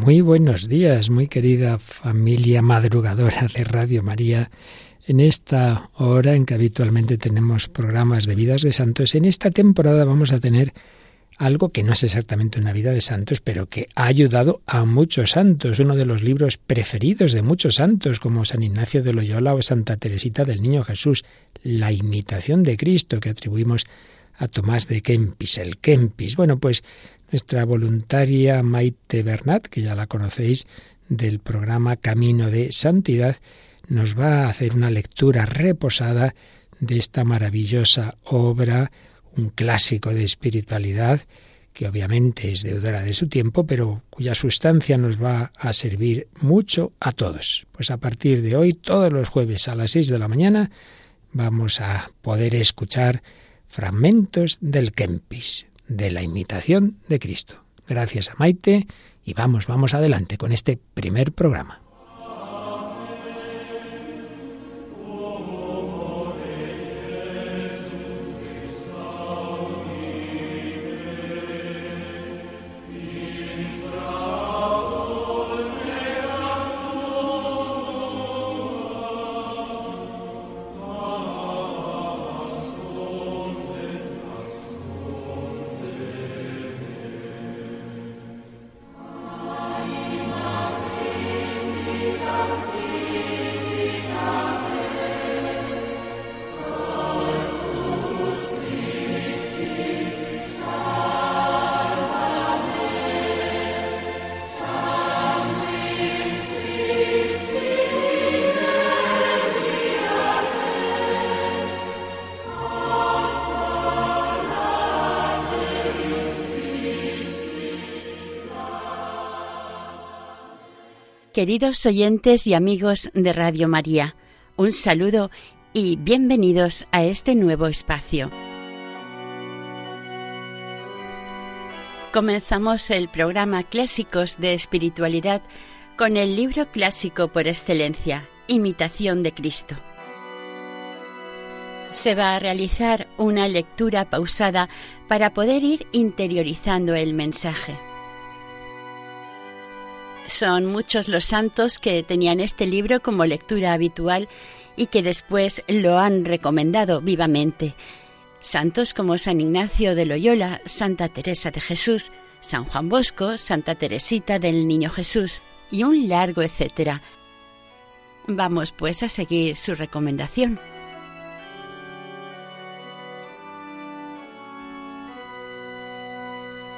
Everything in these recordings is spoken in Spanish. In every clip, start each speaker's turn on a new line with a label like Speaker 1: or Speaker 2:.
Speaker 1: Muy buenos días, muy querida familia madrugadora de Radio María. En esta hora en que habitualmente tenemos programas de vidas de santos, en esta temporada vamos a tener algo que no es exactamente una vida de santos, pero que ha ayudado a muchos santos, uno de los libros preferidos de muchos santos, como San Ignacio de Loyola o Santa Teresita del Niño Jesús, La imitación de Cristo, que atribuimos a Tomás de Kempis, el Kempis. Bueno, pues nuestra voluntaria Maite Bernat, que ya la conocéis del programa Camino de Santidad, nos va a hacer una lectura reposada de esta maravillosa obra, un clásico de espiritualidad, que obviamente es deudora de su tiempo, pero cuya sustancia nos va a servir mucho a todos. Pues a partir de hoy, todos los jueves a las seis de la mañana, vamos a poder escuchar fragmentos del Kempis, de la imitación de Cristo. Gracias a Maite y vamos, vamos adelante con este primer programa.
Speaker 2: Queridos oyentes y amigos de Radio María, un saludo y bienvenidos a este nuevo espacio. Comenzamos el programa Clásicos de Espiritualidad con el libro clásico por excelencia, Imitación de Cristo. Se va a realizar una lectura pausada para poder ir interiorizando el mensaje. Son muchos los santos que tenían este libro como lectura habitual y que después lo han recomendado vivamente. Santos como San Ignacio de Loyola, Santa Teresa de Jesús, San Juan Bosco, Santa Teresita del Niño Jesús y un largo etcétera. Vamos pues a seguir su recomendación.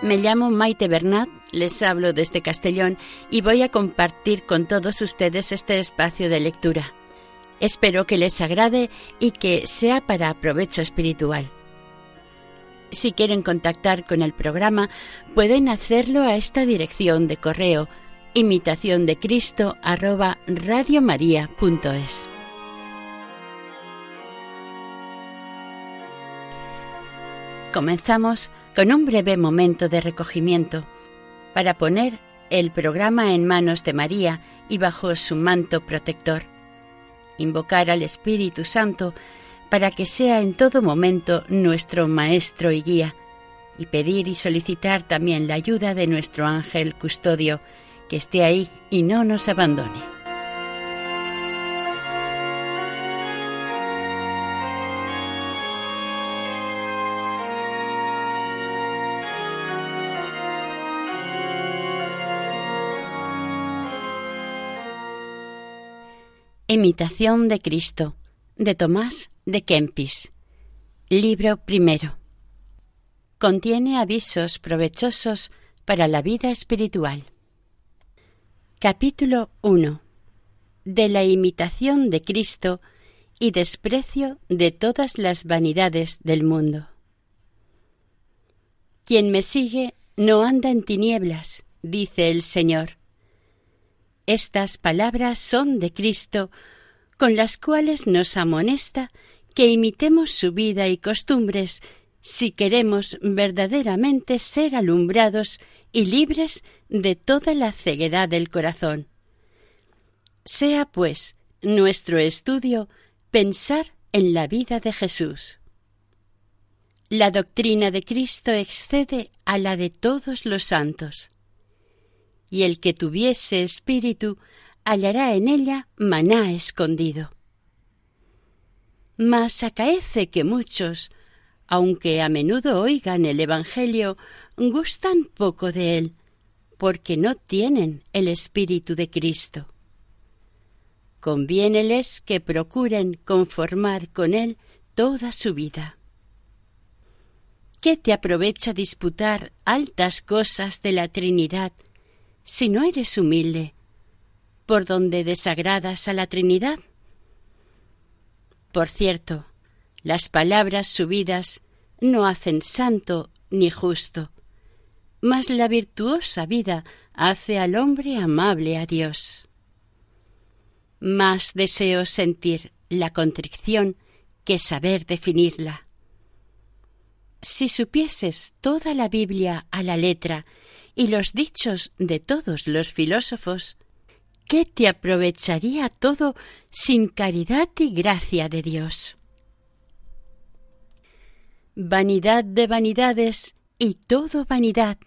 Speaker 2: Me llamo Maite Bernat, les hablo desde Castellón y voy a compartir con todos ustedes este espacio de lectura. Espero que les agrade y que sea para provecho espiritual. Si quieren contactar con el programa, pueden hacerlo a esta dirección de correo imitación Comenzamos con un breve momento de recogimiento para poner el programa en manos de María y bajo su manto protector. Invocar al Espíritu Santo para que sea en todo momento nuestro Maestro y guía, y pedir y solicitar también la ayuda de nuestro ángel custodio, que esté ahí y no nos abandone. Imitación de Cristo, de Tomás de Kempis. Libro primero. Contiene avisos provechosos para la vida espiritual. Capítulo 1. De la imitación de Cristo y desprecio de todas las vanidades del mundo. Quien me sigue no anda en tinieblas, dice el Señor estas palabras son de Cristo, con las cuales nos amonesta que imitemos su vida y costumbres si queremos verdaderamente ser alumbrados y libres de toda la ceguedad del corazón. Sea, pues, nuestro estudio pensar en la vida de Jesús. La doctrina de Cristo excede a la de todos los santos y el que tuviese espíritu hallará en ella maná escondido. Mas acaece que muchos, aunque a menudo oigan el Evangelio, gustan poco de él, porque no tienen el Espíritu de Cristo. Conviéneles que procuren conformar con él toda su vida. ¿Qué te aprovecha disputar altas cosas de la Trinidad si no eres humilde, por donde desagradas a la Trinidad? Por cierto, las palabras subidas no hacen santo ni justo, mas la virtuosa vida hace al hombre amable a Dios. Más deseo sentir la contrición que saber definirla si supieses toda la Biblia a la letra y los dichos de todos los filósofos, ¿qué te aprovecharía todo sin caridad y gracia de Dios? Vanidad de vanidades y todo vanidad,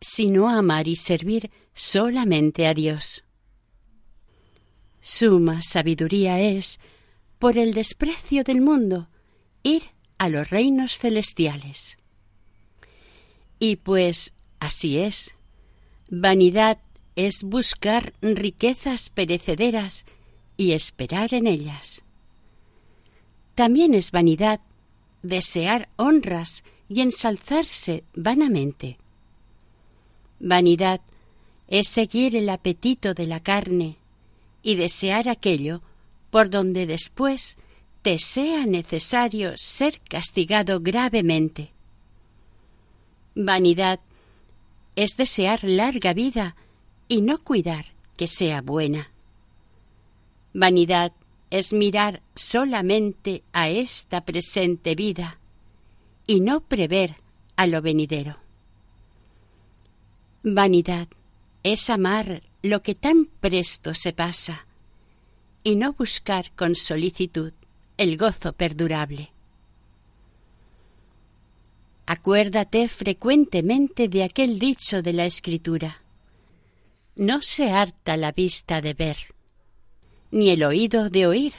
Speaker 2: sino amar y servir solamente a Dios. Suma sabiduría es, por el desprecio del mundo, ir a los reinos celestiales. Y pues así es. Vanidad es buscar riquezas perecederas y esperar en ellas. También es vanidad desear honras y ensalzarse vanamente. Vanidad es seguir el apetito de la carne y desear aquello por donde después te sea necesario ser castigado gravemente. Vanidad es desear larga vida y no cuidar que sea buena. Vanidad es mirar solamente a esta presente vida y no prever a lo venidero. Vanidad es amar lo que tan presto se pasa y no buscar con solicitud el gozo perdurable. Acuérdate frecuentemente de aquel dicho de la Escritura. No se harta la vista de ver, ni el oído de oír.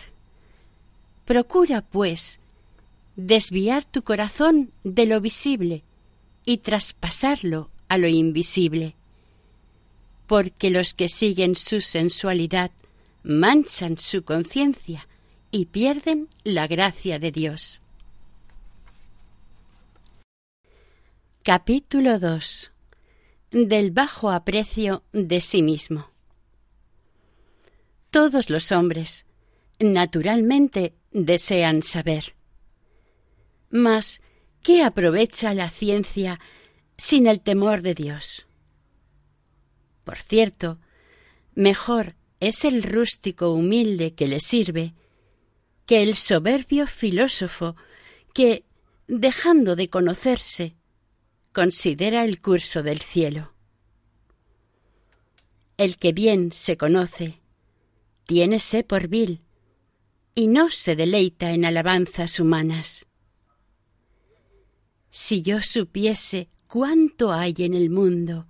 Speaker 2: Procura, pues, desviar tu corazón de lo visible y traspasarlo a lo invisible, porque los que siguen su sensualidad manchan su conciencia y pierden la gracia de Dios. Capítulo 2 Del bajo aprecio de sí mismo. Todos los hombres, naturalmente, desean saber. Mas, ¿qué aprovecha la ciencia sin el temor de Dios? Por cierto, mejor es el rústico humilde que le sirve que el soberbio filósofo que, dejando de conocerse, considera el curso del cielo. El que bien se conoce, tiénese por vil, y no se deleita en alabanzas humanas. Si yo supiese cuánto hay en el mundo,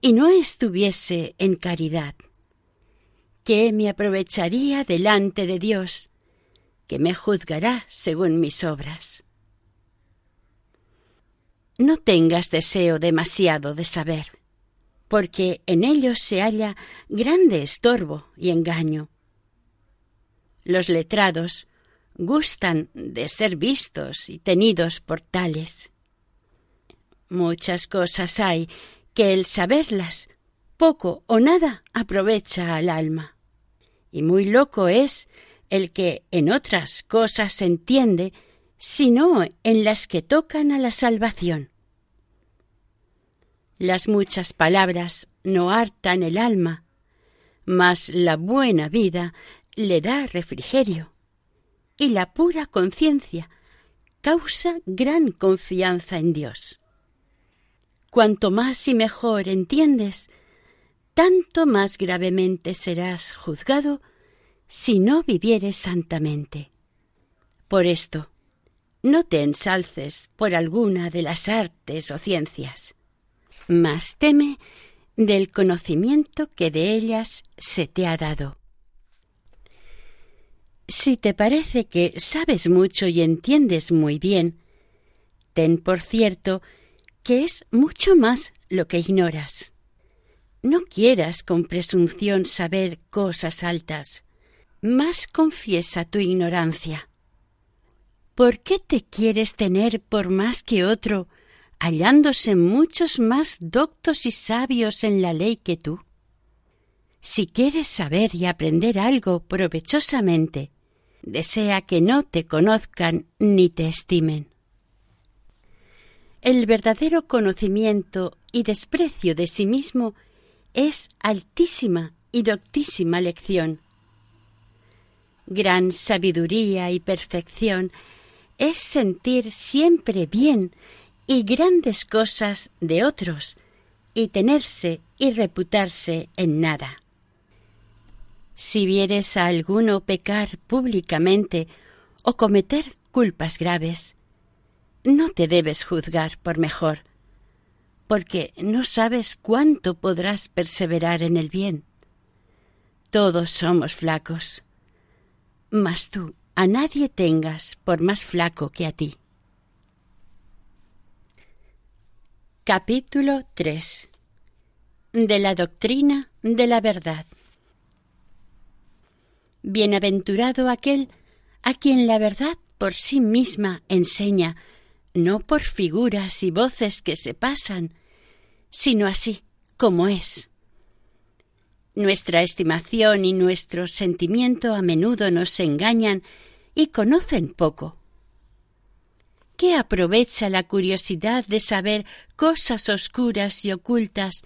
Speaker 2: y no estuviese en caridad, ¿qué me aprovecharía delante de Dios que me juzgará según mis obras. No tengas deseo demasiado de saber, porque en ellos se halla grande estorbo y engaño. Los letrados gustan de ser vistos y tenidos por tales. Muchas cosas hay que el saberlas poco o nada aprovecha al alma. Y muy loco es el que en otras cosas entiende, sino en las que tocan a la salvación. Las muchas palabras no hartan el alma, mas la buena vida le da refrigerio, y la pura conciencia causa gran confianza en Dios. Cuanto más y mejor entiendes, tanto más gravemente serás juzgado si no vivieres santamente. Por esto, no te ensalces por alguna de las artes o ciencias, mas teme del conocimiento que de ellas se te ha dado. Si te parece que sabes mucho y entiendes muy bien, ten por cierto que es mucho más lo que ignoras. No quieras con presunción saber cosas altas, más confiesa tu ignorancia. ¿Por qué te quieres tener por más que otro, hallándose muchos más doctos y sabios en la ley que tú? Si quieres saber y aprender algo provechosamente, desea que no te conozcan ni te estimen. El verdadero conocimiento y desprecio de sí mismo es altísima y doctísima lección. Gran sabiduría y perfección es sentir siempre bien y grandes cosas de otros y tenerse y reputarse en nada. Si vieres a alguno pecar públicamente o cometer culpas graves, no te debes juzgar por mejor, porque no sabes cuánto podrás perseverar en el bien. Todos somos flacos, mas tú a nadie tengas por más flaco que a ti. Capítulo 3 De la doctrina de la verdad. Bienaventurado aquel a quien la verdad por sí misma enseña no por figuras y voces que se pasan, sino así como es. Nuestra estimación y nuestro sentimiento a menudo nos engañan y conocen poco. ¿Qué aprovecha la curiosidad de saber cosas oscuras y ocultas?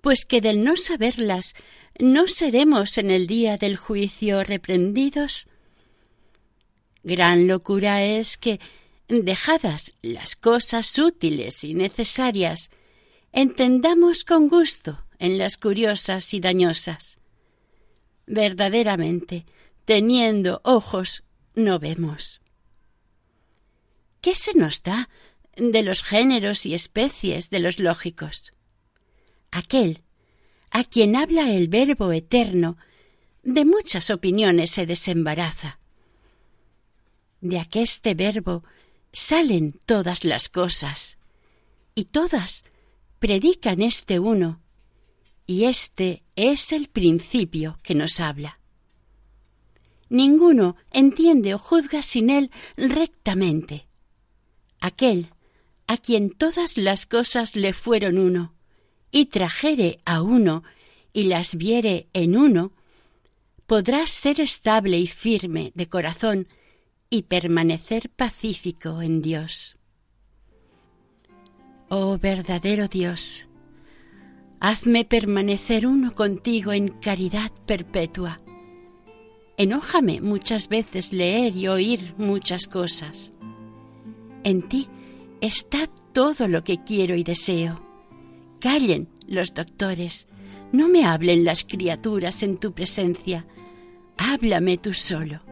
Speaker 2: Pues que del no saberlas no seremos en el día del juicio reprendidos. Gran locura es que dejadas las cosas útiles y necesarias, entendamos con gusto en las curiosas y dañosas. Verdaderamente, teniendo ojos, no vemos. ¿Qué se nos da de los géneros y especies de los lógicos? Aquel a quien habla el Verbo eterno, de muchas opiniones se desembaraza. De aqueste verbo salen todas las cosas, y todas predican este uno, y este es el principio que nos habla. Ninguno entiende o juzga sin él rectamente. Aquel a quien todas las cosas le fueron uno, y trajere a uno, y las viere en uno, podrá ser estable y firme de corazón y permanecer pacífico en Dios. Oh verdadero Dios, hazme permanecer uno contigo en caridad perpetua. Enójame muchas veces leer y oír muchas cosas. En ti está todo lo que quiero y deseo. Callen los doctores, no me hablen las criaturas en tu presencia, háblame tú solo.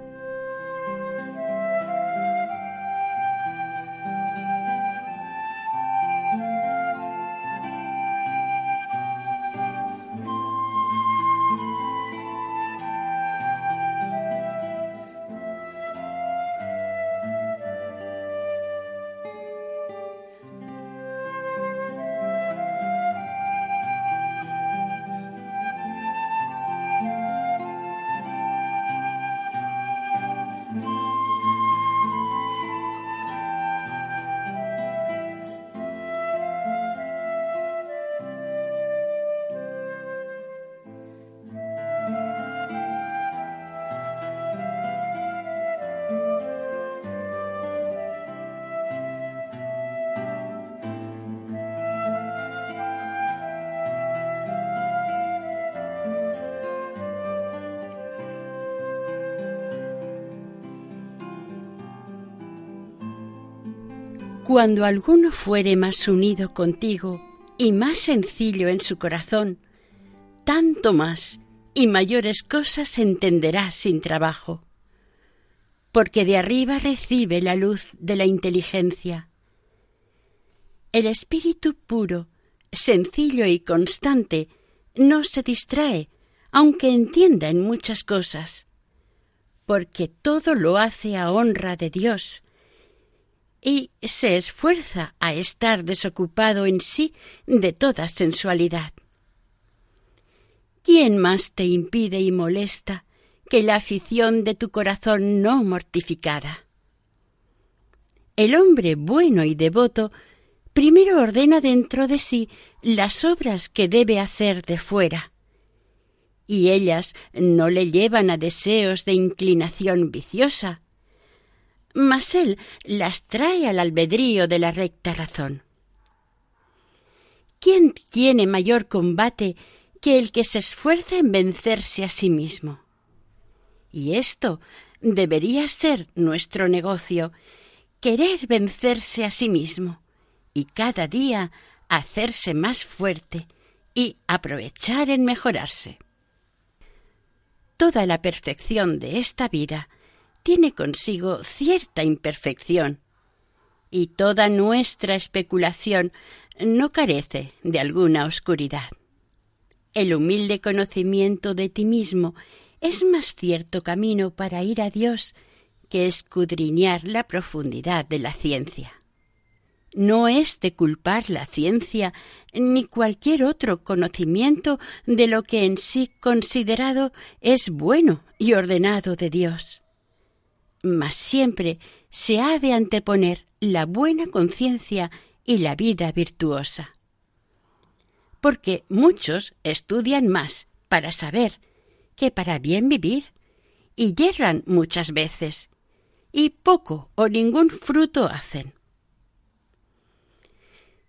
Speaker 2: Cuando alguno fuere más unido contigo y más sencillo en su corazón, tanto más y mayores cosas entenderá sin trabajo, porque de arriba recibe la luz de la inteligencia. El espíritu puro sencillo y constante, no se distrae, aunque entienda en muchas cosas, porque todo lo hace a honra de Dios, y se esfuerza a estar desocupado en sí de toda sensualidad. ¿Quién más te impide y molesta que la afición de tu corazón no mortificada? El hombre bueno y devoto primero ordena dentro de sí las obras que debe hacer de fuera, y ellas no le llevan a deseos de inclinación viciosa, mas él las trae al albedrío de la recta razón. ¿Quién tiene mayor combate que el que se esfuerza en vencerse a sí mismo? Y esto debería ser nuestro negocio, querer vencerse a sí mismo y cada día hacerse más fuerte y aprovechar en mejorarse. Toda la perfección de esta vida tiene consigo cierta imperfección, y toda nuestra especulación no carece de alguna oscuridad. El humilde conocimiento de ti mismo es más cierto camino para ir a Dios que escudriñar la profundidad de la ciencia. No es de culpar la ciencia ni cualquier otro conocimiento de lo que en sí considerado es bueno y ordenado de Dios mas siempre se ha de anteponer la buena conciencia y la vida virtuosa. Porque muchos estudian más para saber que para bien vivir, y yerran muchas veces, y poco o ningún fruto hacen.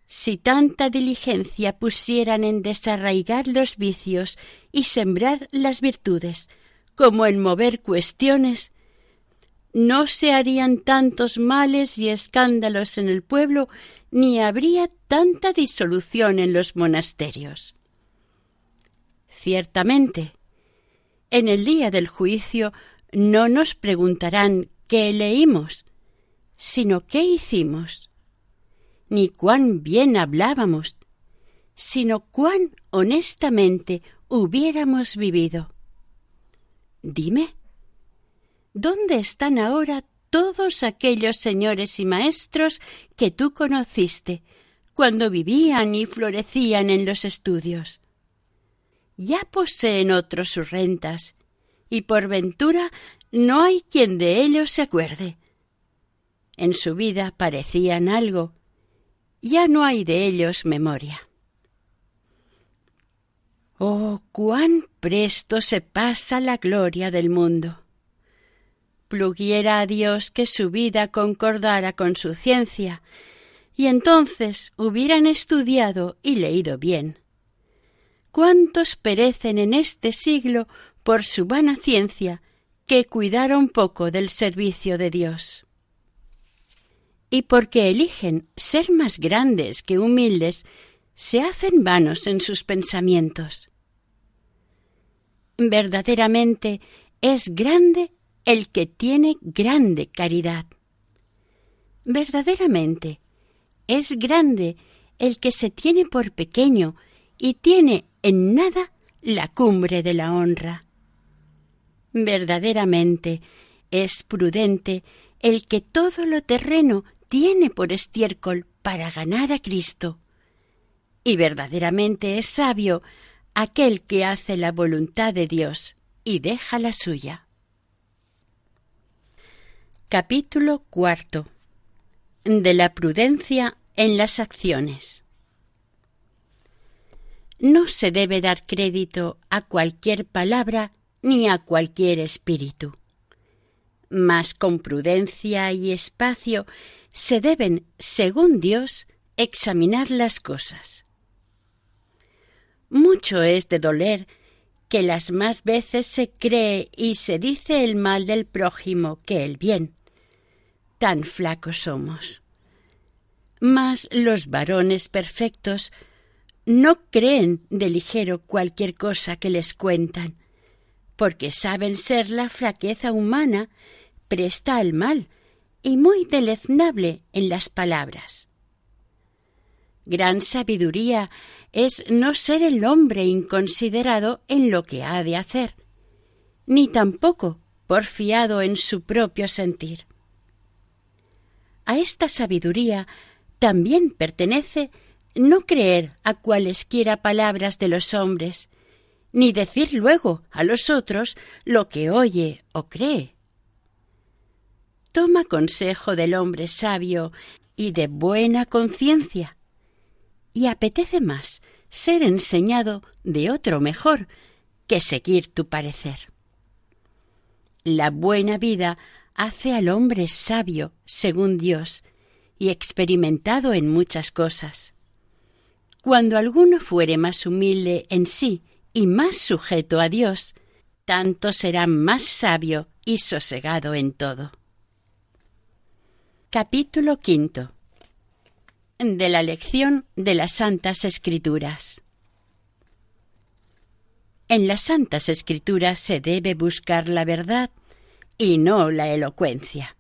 Speaker 2: Si tanta diligencia pusieran en desarraigar los vicios y sembrar las virtudes, como en mover cuestiones, no se harían tantos males y escándalos en el pueblo, ni habría tanta disolución en los monasterios. Ciertamente, en el día del juicio no nos preguntarán qué leímos, sino qué hicimos, ni cuán bien hablábamos, sino cuán honestamente hubiéramos vivido. Dime, ¿Dónde están ahora todos aquellos señores y maestros que tú conociste cuando vivían y florecían en los estudios? Ya poseen otros sus rentas, y por ventura no hay quien de ellos se acuerde. En su vida parecían algo, ya no hay de ellos memoria. Oh, cuán presto se pasa la gloria del mundo pluguiera a Dios que su vida concordara con su ciencia, y entonces hubieran estudiado y leído bien. ¿Cuántos perecen en este siglo por su vana ciencia que cuidaron poco del servicio de Dios? Y porque eligen ser más grandes que humildes, se hacen vanos en sus pensamientos. Verdaderamente es grande el que tiene grande caridad. Verdaderamente, es grande el que se tiene por pequeño y tiene en nada la cumbre de la honra. Verdaderamente, es prudente el que todo lo terreno tiene por estiércol para ganar a Cristo. Y verdaderamente es sabio aquel que hace la voluntad de Dios y deja la suya. Capítulo cuarto de la prudencia en las acciones. No se debe dar crédito a cualquier palabra ni a cualquier espíritu. Mas con prudencia y espacio se deben, según Dios, examinar las cosas. Mucho es de doler que las más veces se cree y se dice el mal del prójimo que el bien tan flacos somos. Mas los varones perfectos no creen de ligero cualquier cosa que les cuentan, porque saben ser la flaqueza humana presta al mal y muy deleznable en las palabras. Gran sabiduría es no ser el hombre inconsiderado en lo que ha de hacer, ni tampoco porfiado en su propio sentir. A esta sabiduría también pertenece no creer a cualesquiera palabras de los hombres, ni decir luego a los otros lo que oye o cree. Toma consejo del hombre sabio y de buena conciencia, y apetece más ser enseñado de otro mejor que seguir tu parecer. La buena vida hace al hombre sabio según Dios y experimentado en muchas cosas. Cuando alguno fuere más humilde en sí y más sujeto a Dios, tanto será más sabio y sosegado en todo. Capítulo quinto de la lección de las Santas Escrituras. En las Santas Escrituras se debe buscar la verdad y no la elocuencia.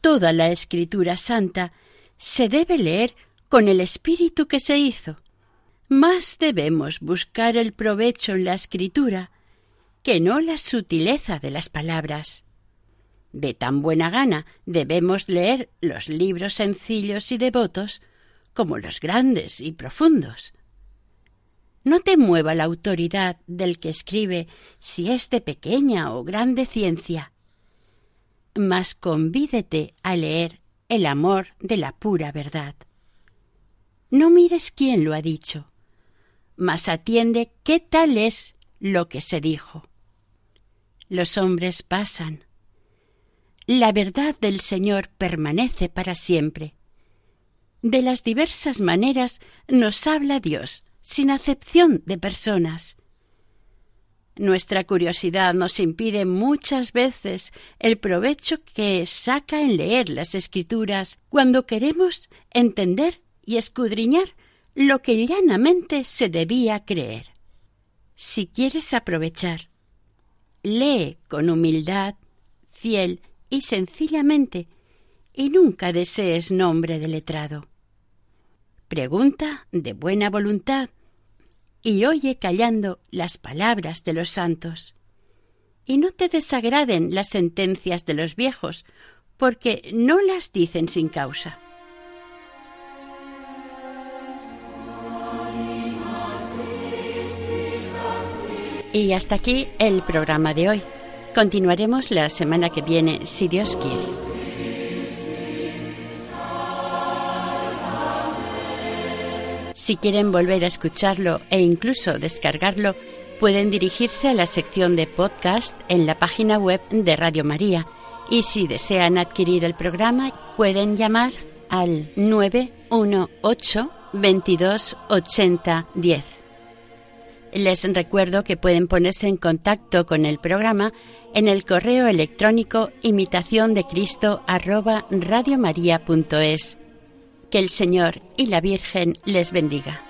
Speaker 2: Toda la Escritura Santa se debe leer con el espíritu que se hizo. Más debemos buscar el provecho en la escritura que no la sutileza de las palabras. De tan buena gana debemos leer los libros sencillos y devotos como los grandes y profundos. No te mueva la autoridad del que escribe si es de pequeña o grande ciencia, mas convídete a leer el amor de la pura verdad. No mires quién lo ha dicho, mas atiende qué tal es lo que se dijo. Los hombres pasan. La verdad del Señor permanece para siempre. De las diversas maneras nos habla Dios, sin acepción de personas. Nuestra curiosidad nos impide muchas veces el provecho que saca en leer las escrituras cuando queremos entender y escudriñar lo que llanamente se debía creer. Si quieres aprovechar, lee con humildad, fiel y sencillamente, y nunca desees nombre de letrado. Pregunta de buena voluntad y oye callando las palabras de los santos. Y no te desagraden las sentencias de los viejos, porque no las dicen sin causa. Y hasta aquí el programa de hoy. Continuaremos la semana que viene, si Dios quiere. Si quieren volver a escucharlo e incluso descargarlo, pueden dirigirse a la sección de podcast en la página web de Radio María y si desean adquirir el programa pueden llamar al 918 22 80 10. Les recuerdo que pueden ponerse en contacto con el programa en el correo electrónico imitación de Que el Señor y la Virgen les bendiga.